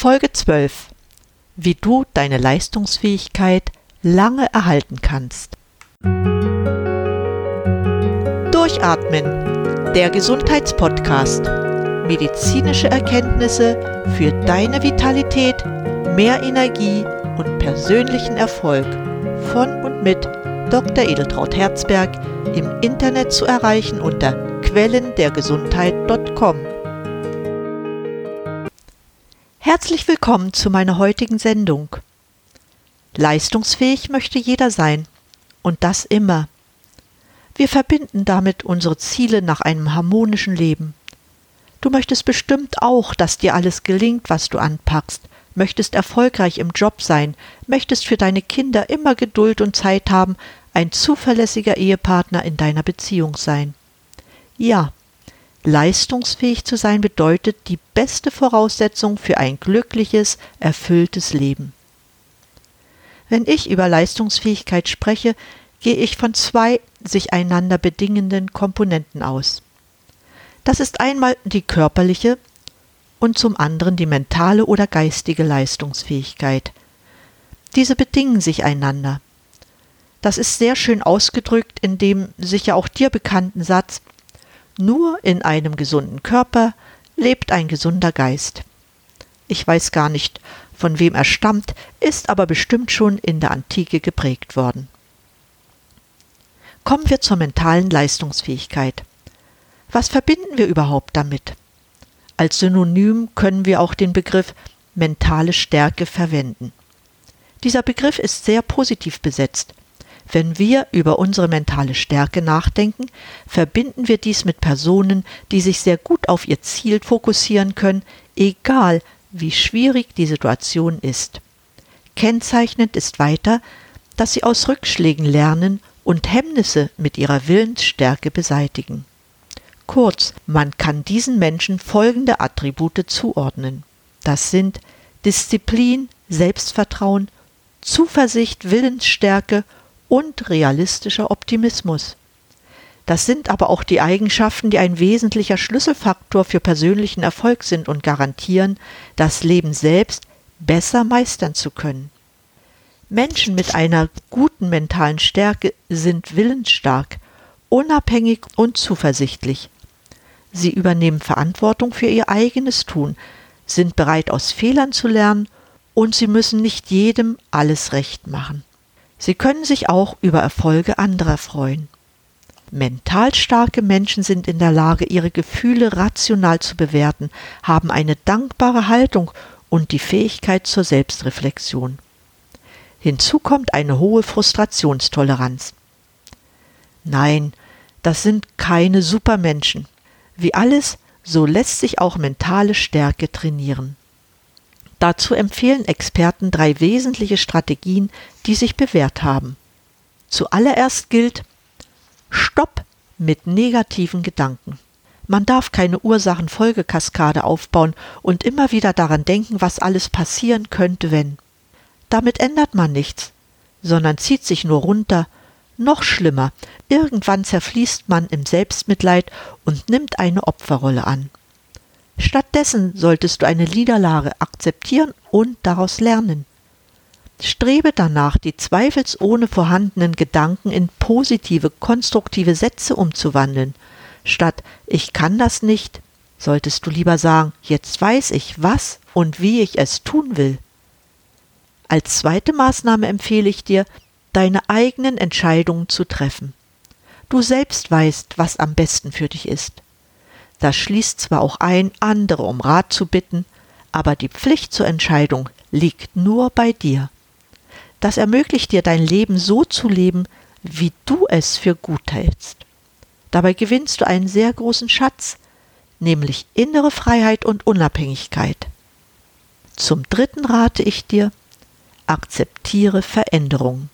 Folge 12. Wie du deine Leistungsfähigkeit lange erhalten kannst. Durchatmen. Der Gesundheitspodcast. Medizinische Erkenntnisse für deine Vitalität, mehr Energie und persönlichen Erfolg. Von und mit Dr. Edeltraut Herzberg im Internet zu erreichen unter quellendergesundheit.com. Herzlich willkommen zu meiner heutigen Sendung. Leistungsfähig möchte jeder sein. Und das immer. Wir verbinden damit unsere Ziele nach einem harmonischen Leben. Du möchtest bestimmt auch, dass dir alles gelingt, was du anpackst, möchtest erfolgreich im Job sein, möchtest für deine Kinder immer Geduld und Zeit haben, ein zuverlässiger Ehepartner in deiner Beziehung sein. Ja, Leistungsfähig zu sein bedeutet die beste Voraussetzung für ein glückliches, erfülltes Leben. Wenn ich über Leistungsfähigkeit spreche, gehe ich von zwei sich einander bedingenden Komponenten aus. Das ist einmal die körperliche und zum anderen die mentale oder geistige Leistungsfähigkeit. Diese bedingen sich einander. Das ist sehr schön ausgedrückt in dem sicher auch dir bekannten Satz nur in einem gesunden Körper lebt ein gesunder Geist. Ich weiß gar nicht, von wem er stammt, ist aber bestimmt schon in der Antike geprägt worden. Kommen wir zur mentalen Leistungsfähigkeit. Was verbinden wir überhaupt damit? Als Synonym können wir auch den Begriff mentale Stärke verwenden. Dieser Begriff ist sehr positiv besetzt. Wenn wir über unsere mentale Stärke nachdenken, verbinden wir dies mit Personen, die sich sehr gut auf ihr Ziel fokussieren können, egal wie schwierig die Situation ist. Kennzeichnend ist weiter, dass sie aus Rückschlägen lernen und Hemmnisse mit ihrer Willensstärke beseitigen. Kurz, man kann diesen Menschen folgende Attribute zuordnen. Das sind Disziplin, Selbstvertrauen, Zuversicht, Willensstärke und realistischer Optimismus. Das sind aber auch die Eigenschaften, die ein wesentlicher Schlüsselfaktor für persönlichen Erfolg sind und garantieren, das Leben selbst besser meistern zu können. Menschen mit einer guten mentalen Stärke sind willensstark, unabhängig und zuversichtlich. Sie übernehmen Verantwortung für ihr eigenes Tun, sind bereit aus Fehlern zu lernen und sie müssen nicht jedem alles recht machen. Sie können sich auch über Erfolge anderer freuen. Mental starke Menschen sind in der Lage, ihre Gefühle rational zu bewerten, haben eine dankbare Haltung und die Fähigkeit zur Selbstreflexion. Hinzu kommt eine hohe Frustrationstoleranz. Nein, das sind keine Supermenschen. Wie alles, so lässt sich auch mentale Stärke trainieren. Dazu empfehlen Experten drei wesentliche Strategien, die sich bewährt haben. Zuallererst gilt Stopp mit negativen Gedanken. Man darf keine Ursachenfolgekaskade aufbauen und immer wieder daran denken, was alles passieren könnte, wenn. Damit ändert man nichts, sondern zieht sich nur runter. Noch schlimmer, irgendwann zerfließt man im Selbstmitleid und nimmt eine Opferrolle an. Stattdessen solltest du eine Niederlage akzeptieren und daraus lernen. Strebe danach, die zweifelsohne vorhandenen Gedanken in positive, konstruktive Sätze umzuwandeln. Statt ich kann das nicht, solltest du lieber sagen, jetzt weiß ich, was und wie ich es tun will. Als zweite Maßnahme empfehle ich dir, deine eigenen Entscheidungen zu treffen. Du selbst weißt, was am besten für dich ist. Das schließt zwar auch ein, andere um Rat zu bitten, aber die Pflicht zur Entscheidung liegt nur bei dir. Das ermöglicht dir dein Leben so zu leben, wie du es für gut hältst. Dabei gewinnst du einen sehr großen Schatz, nämlich innere Freiheit und Unabhängigkeit. Zum dritten rate ich dir, akzeptiere Veränderungen.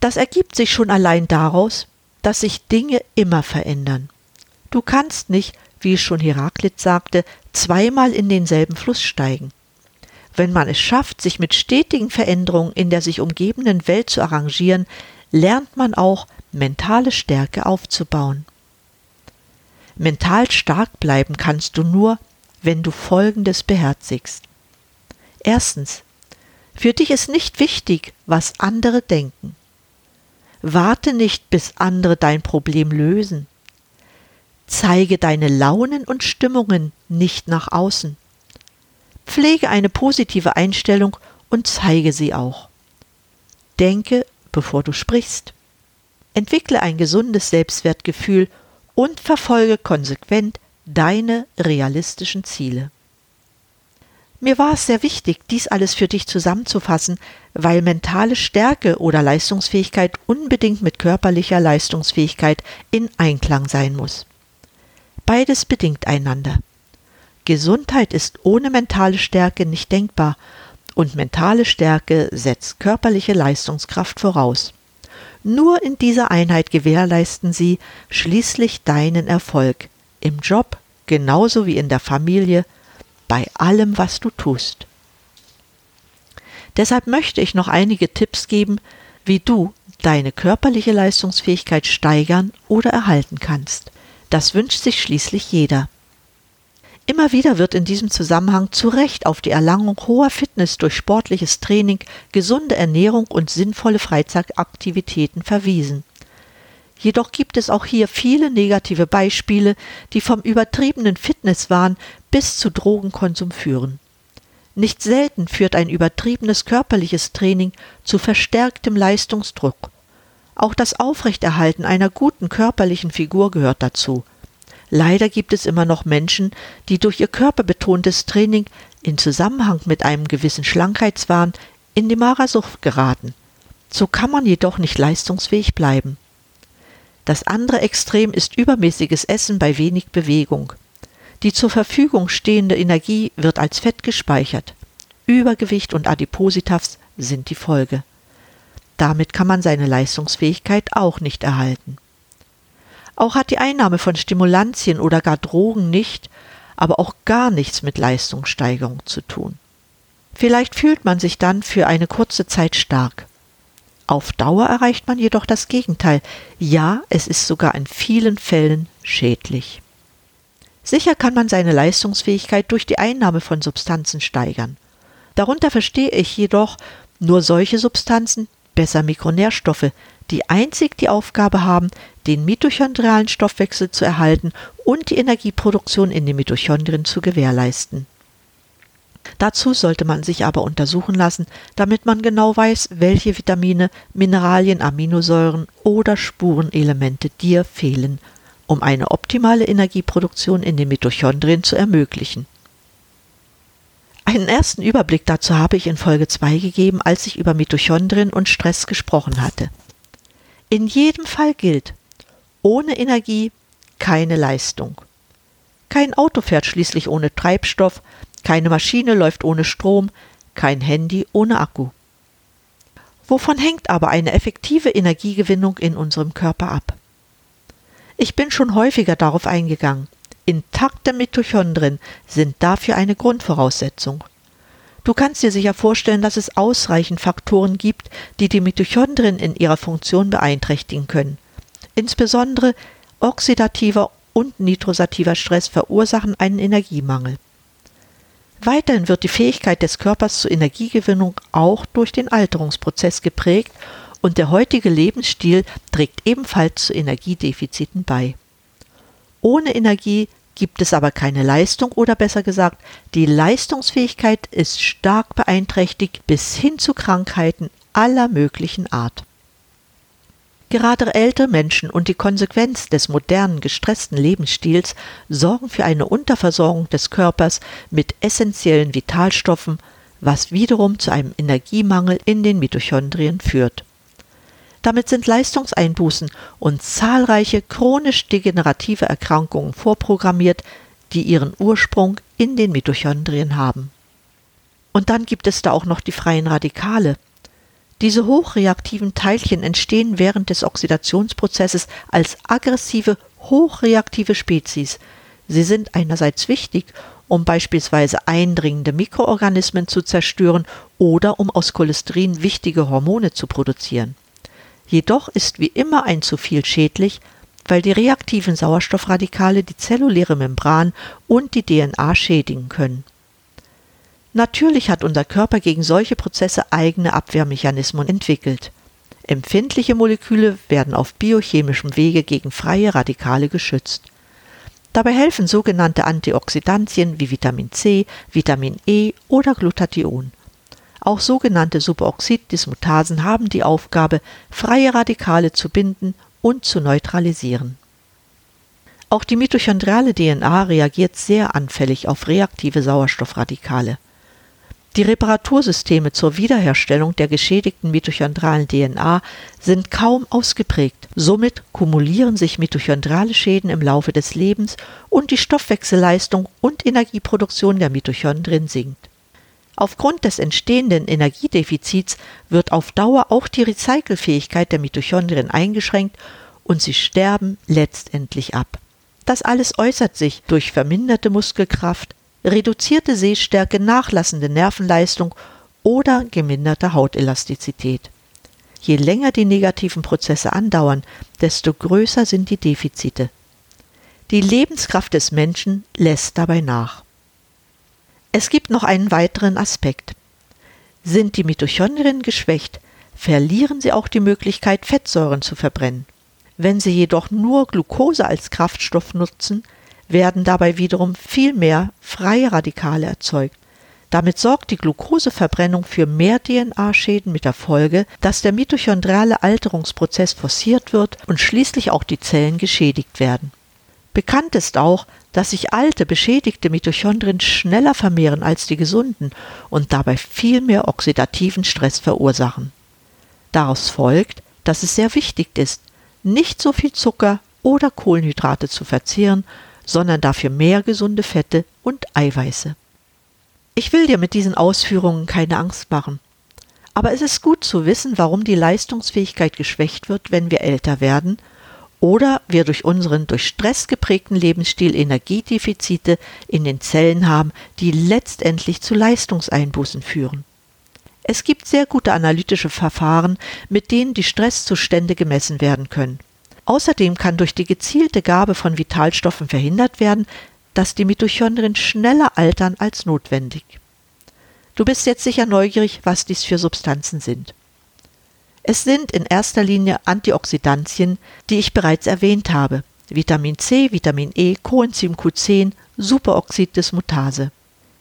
Das ergibt sich schon allein daraus, dass sich Dinge immer verändern. Du kannst nicht, wie schon Heraklit sagte, zweimal in denselben Fluss steigen. Wenn man es schafft, sich mit stetigen Veränderungen in der sich umgebenden Welt zu arrangieren, lernt man auch, mentale Stärke aufzubauen. Mental stark bleiben kannst du nur, wenn du Folgendes beherzigst. Erstens. Für dich ist nicht wichtig, was andere denken. Warte nicht, bis andere dein Problem lösen. Zeige deine Launen und Stimmungen nicht nach außen. Pflege eine positive Einstellung und zeige sie auch. Denke, bevor du sprichst. Entwickle ein gesundes Selbstwertgefühl und verfolge konsequent deine realistischen Ziele. Mir war es sehr wichtig, dies alles für dich zusammenzufassen, weil mentale Stärke oder Leistungsfähigkeit unbedingt mit körperlicher Leistungsfähigkeit in Einklang sein muss. Beides bedingt einander. Gesundheit ist ohne mentale Stärke nicht denkbar und mentale Stärke setzt körperliche Leistungskraft voraus. Nur in dieser Einheit gewährleisten sie schließlich deinen Erfolg im Job genauso wie in der Familie, bei allem, was du tust. Deshalb möchte ich noch einige Tipps geben, wie du deine körperliche Leistungsfähigkeit steigern oder erhalten kannst. Das wünscht sich schließlich jeder. Immer wieder wird in diesem Zusammenhang zu Recht auf die Erlangung hoher Fitness durch sportliches Training, gesunde Ernährung und sinnvolle Freizeitaktivitäten verwiesen. Jedoch gibt es auch hier viele negative Beispiele, die vom übertriebenen Fitnesswahn bis zu Drogenkonsum führen. Nicht selten führt ein übertriebenes körperliches Training zu verstärktem Leistungsdruck. Auch das Aufrechterhalten einer guten körperlichen Figur gehört dazu. Leider gibt es immer noch Menschen, die durch ihr körperbetontes Training in Zusammenhang mit einem gewissen Schlankheitswahn in die Magersucht geraten. So kann man jedoch nicht leistungsfähig bleiben. Das andere Extrem ist übermäßiges Essen bei wenig Bewegung. Die zur Verfügung stehende Energie wird als Fett gespeichert. Übergewicht und Adipositas sind die Folge. Damit kann man seine Leistungsfähigkeit auch nicht erhalten. Auch hat die Einnahme von Stimulantien oder gar Drogen nicht, aber auch gar nichts mit Leistungssteigerung zu tun. Vielleicht fühlt man sich dann für eine kurze Zeit stark. Auf Dauer erreicht man jedoch das Gegenteil. Ja, es ist sogar in vielen Fällen schädlich. Sicher kann man seine Leistungsfähigkeit durch die Einnahme von Substanzen steigern. Darunter verstehe ich jedoch nur solche Substanzen, besser Mikronährstoffe, die einzig die Aufgabe haben, den mitochondrialen Stoffwechsel zu erhalten und die Energieproduktion in den Mitochondrien zu gewährleisten. Dazu sollte man sich aber untersuchen lassen, damit man genau weiß, welche Vitamine, Mineralien, Aminosäuren oder Spurenelemente dir fehlen, um eine optimale Energieproduktion in den Mitochondrien zu ermöglichen. Einen ersten Überblick dazu habe ich in Folge 2 gegeben, als ich über Mitochondrien und Stress gesprochen hatte. In jedem Fall gilt, ohne Energie keine Leistung. Kein Auto fährt schließlich ohne Treibstoff, keine Maschine läuft ohne Strom, kein Handy ohne Akku. Wovon hängt aber eine effektive Energiegewinnung in unserem Körper ab? Ich bin schon häufiger darauf eingegangen. Intakte Mitochondrien sind dafür eine Grundvoraussetzung. Du kannst dir sicher vorstellen, dass es ausreichend Faktoren gibt, die die Mitochondrien in ihrer Funktion beeinträchtigen können. Insbesondere oxidativer und nitrosativer Stress verursachen einen Energiemangel. Weiterhin wird die Fähigkeit des Körpers zur Energiegewinnung auch durch den Alterungsprozess geprägt und der heutige Lebensstil trägt ebenfalls zu Energiedefiziten bei. Ohne Energie gibt es aber keine Leistung oder besser gesagt, die Leistungsfähigkeit ist stark beeinträchtigt bis hin zu Krankheiten aller möglichen Art. Gerade ältere Menschen und die Konsequenz des modernen, gestressten Lebensstils sorgen für eine Unterversorgung des Körpers mit essentiellen Vitalstoffen, was wiederum zu einem Energiemangel in den Mitochondrien führt. Damit sind Leistungseinbußen und zahlreiche chronisch degenerative Erkrankungen vorprogrammiert, die ihren Ursprung in den Mitochondrien haben. Und dann gibt es da auch noch die freien Radikale, diese hochreaktiven Teilchen entstehen während des Oxidationsprozesses als aggressive, hochreaktive Spezies. Sie sind einerseits wichtig, um beispielsweise eindringende Mikroorganismen zu zerstören oder um aus Cholesterin wichtige Hormone zu produzieren. Jedoch ist wie immer ein zu viel schädlich, weil die reaktiven Sauerstoffradikale die zelluläre Membran und die DNA schädigen können. Natürlich hat unser Körper gegen solche Prozesse eigene Abwehrmechanismen entwickelt. Empfindliche Moleküle werden auf biochemischem Wege gegen freie Radikale geschützt. Dabei helfen sogenannte Antioxidantien wie Vitamin C, Vitamin E oder Glutathion. Auch sogenannte Superoxiddismutasen haben die Aufgabe, freie Radikale zu binden und zu neutralisieren. Auch die mitochondriale DNA reagiert sehr anfällig auf reaktive Sauerstoffradikale. Die Reparatursysteme zur Wiederherstellung der geschädigten mitochondralen DNA sind kaum ausgeprägt. Somit kumulieren sich mitochondrale Schäden im Laufe des Lebens und die Stoffwechselleistung und Energieproduktion der Mitochondrien sinkt. Aufgrund des entstehenden Energiedefizits wird auf Dauer auch die Recycelfähigkeit der Mitochondrien eingeschränkt und sie sterben letztendlich ab. Das alles äußert sich durch verminderte Muskelkraft, reduzierte Sehstärke, nachlassende Nervenleistung oder geminderte Hautelastizität. Je länger die negativen Prozesse andauern, desto größer sind die Defizite. Die Lebenskraft des Menschen lässt dabei nach. Es gibt noch einen weiteren Aspekt. Sind die Mitochondrien geschwächt, verlieren sie auch die Möglichkeit, Fettsäuren zu verbrennen. Wenn sie jedoch nur Glucose als Kraftstoff nutzen, werden dabei wiederum viel mehr freie Radikale erzeugt. Damit sorgt die Glukoseverbrennung für mehr DNA-Schäden mit der Folge, dass der mitochondriale Alterungsprozess forciert wird und schließlich auch die Zellen geschädigt werden. Bekannt ist auch, dass sich alte, beschädigte Mitochondrien schneller vermehren als die gesunden und dabei viel mehr oxidativen Stress verursachen. Daraus folgt, dass es sehr wichtig ist, nicht so viel Zucker oder Kohlenhydrate zu verzehren, sondern dafür mehr gesunde Fette und Eiweiße. Ich will dir mit diesen Ausführungen keine Angst machen. Aber es ist gut zu wissen, warum die Leistungsfähigkeit geschwächt wird, wenn wir älter werden oder wir durch unseren durch Stress geprägten Lebensstil Energiedefizite in den Zellen haben, die letztendlich zu Leistungseinbußen führen. Es gibt sehr gute analytische Verfahren, mit denen die Stresszustände gemessen werden können. Außerdem kann durch die gezielte Gabe von Vitalstoffen verhindert werden, dass die Mitochondrien schneller altern als notwendig. Du bist jetzt sicher neugierig, was dies für Substanzen sind. Es sind in erster Linie Antioxidantien, die ich bereits erwähnt habe. Vitamin C, Vitamin E, Coenzym Q10, Superoxiddismutase.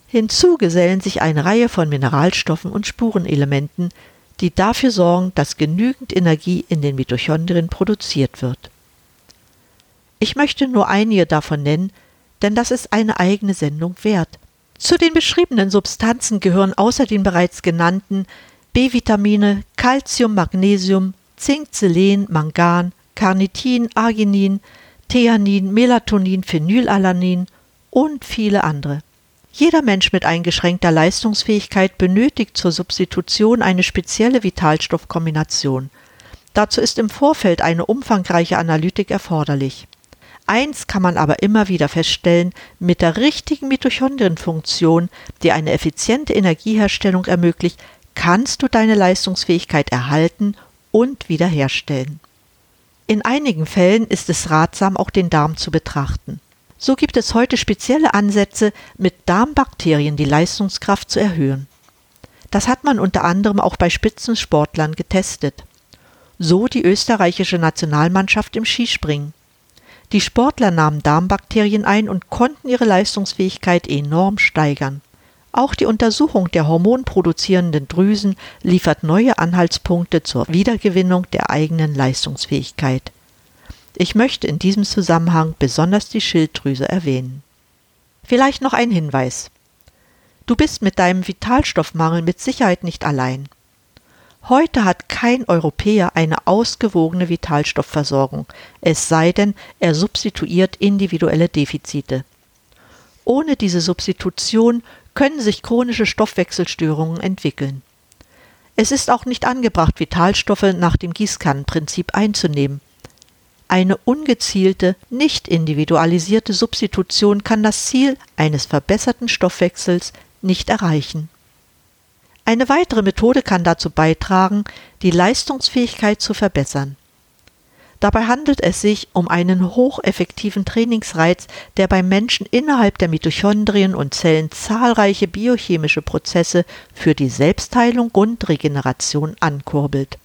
Hinzu gesellen sich eine Reihe von Mineralstoffen und Spurenelementen, die dafür sorgen, dass genügend Energie in den Mitochondrien produziert wird. Ich möchte nur einige davon nennen, denn das ist eine eigene Sendung wert. Zu den beschriebenen Substanzen gehören außer den bereits genannten B-Vitamine, Calcium, Magnesium, Zink, Selen, Mangan, Carnitin, Arginin, Theanin, Melatonin, Phenylalanin und viele andere. Jeder Mensch mit eingeschränkter Leistungsfähigkeit benötigt zur Substitution eine spezielle Vitalstoffkombination. Dazu ist im Vorfeld eine umfangreiche Analytik erforderlich. Eins kann man aber immer wieder feststellen, mit der richtigen Mitochondrienfunktion, die eine effiziente Energieherstellung ermöglicht, kannst du deine Leistungsfähigkeit erhalten und wiederherstellen. In einigen Fällen ist es ratsam, auch den Darm zu betrachten. So gibt es heute spezielle Ansätze, mit Darmbakterien die Leistungskraft zu erhöhen. Das hat man unter anderem auch bei Spitzensportlern getestet. So die österreichische Nationalmannschaft im Skispringen. Die Sportler nahmen Darmbakterien ein und konnten ihre Leistungsfähigkeit enorm steigern. Auch die Untersuchung der hormonproduzierenden Drüsen liefert neue Anhaltspunkte zur Wiedergewinnung der eigenen Leistungsfähigkeit. Ich möchte in diesem Zusammenhang besonders die Schilddrüse erwähnen. Vielleicht noch ein Hinweis. Du bist mit deinem Vitalstoffmangel mit Sicherheit nicht allein. Heute hat kein Europäer eine ausgewogene Vitalstoffversorgung, es sei denn, er substituiert individuelle Defizite. Ohne diese Substitution können sich chronische Stoffwechselstörungen entwickeln. Es ist auch nicht angebracht, Vitalstoffe nach dem Gießkannenprinzip einzunehmen. Eine ungezielte, nicht individualisierte Substitution kann das Ziel eines verbesserten Stoffwechsels nicht erreichen. Eine weitere Methode kann dazu beitragen, die Leistungsfähigkeit zu verbessern. Dabei handelt es sich um einen hocheffektiven Trainingsreiz, der beim Menschen innerhalb der Mitochondrien und Zellen zahlreiche biochemische Prozesse für die Selbstheilung und Regeneration ankurbelt.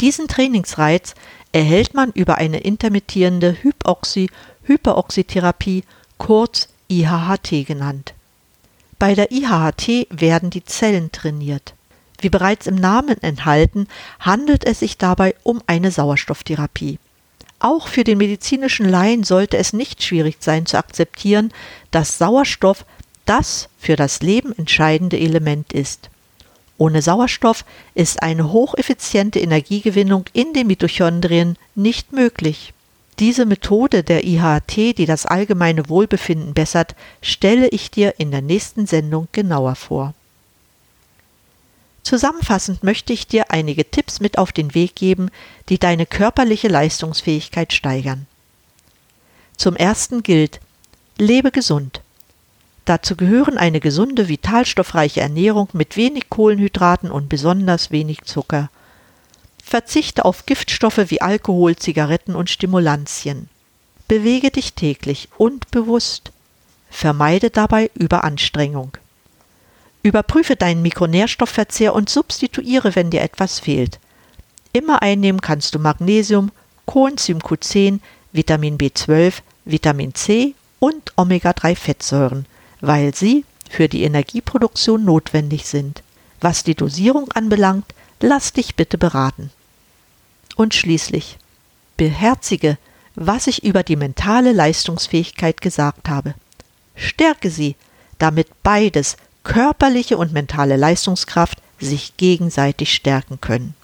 Diesen Trainingsreiz erhält man über eine intermittierende Hypoxy-Hyperoxytherapie, kurz IHHT genannt. Bei der IHHT werden die Zellen trainiert. Wie bereits im Namen enthalten, handelt es sich dabei um eine Sauerstofftherapie. Auch für den medizinischen Laien sollte es nicht schwierig sein zu akzeptieren, dass Sauerstoff das für das Leben entscheidende Element ist. Ohne Sauerstoff ist eine hocheffiziente Energiegewinnung in den Mitochondrien nicht möglich. Diese Methode der IHT, die das allgemeine Wohlbefinden bessert, stelle ich dir in der nächsten Sendung genauer vor. Zusammenfassend möchte ich dir einige Tipps mit auf den Weg geben, die deine körperliche Leistungsfähigkeit steigern. Zum ersten gilt, lebe gesund. Dazu gehören eine gesunde, vitalstoffreiche Ernährung mit wenig Kohlenhydraten und besonders wenig Zucker. Verzichte auf Giftstoffe wie Alkohol, Zigaretten und Stimulantien. Bewege dich täglich und bewusst. Vermeide dabei Überanstrengung. Überprüfe deinen Mikronährstoffverzehr und substituiere, wenn dir etwas fehlt. Immer einnehmen kannst du Magnesium, Coenzym Q10, Vitamin B12, Vitamin C und Omega-3-Fettsäuren, weil sie für die Energieproduktion notwendig sind. Was die Dosierung anbelangt, lass dich bitte beraten. Und schließlich, beherzige, was ich über die mentale Leistungsfähigkeit gesagt habe. Stärke sie, damit beides körperliche und mentale Leistungskraft sich gegenseitig stärken können.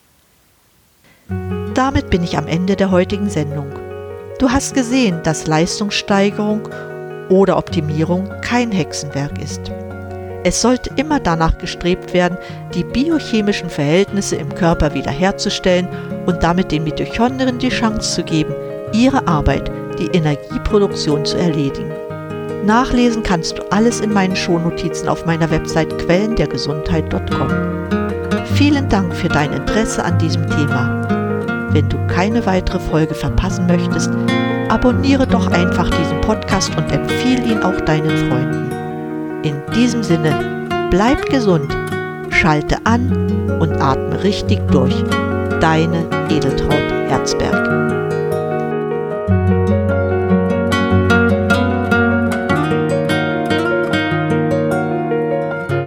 Damit bin ich am Ende der heutigen Sendung. Du hast gesehen, dass Leistungssteigerung oder Optimierung kein Hexenwerk ist. Es sollte immer danach gestrebt werden, die biochemischen Verhältnisse im Körper wiederherzustellen und damit den Mitochondrien die Chance zu geben, ihre Arbeit, die Energieproduktion zu erledigen. Nachlesen kannst du alles in meinen Shownotizen auf meiner Website quellendergesundheit.com. Vielen Dank für dein Interesse an diesem Thema. Wenn du keine weitere Folge verpassen möchtest, abonniere doch einfach diesen Podcast und empfehle ihn auch deinen Freunden. In diesem Sinne, bleib gesund, schalte an und atme richtig durch. Deine Edeltraut Herzberg.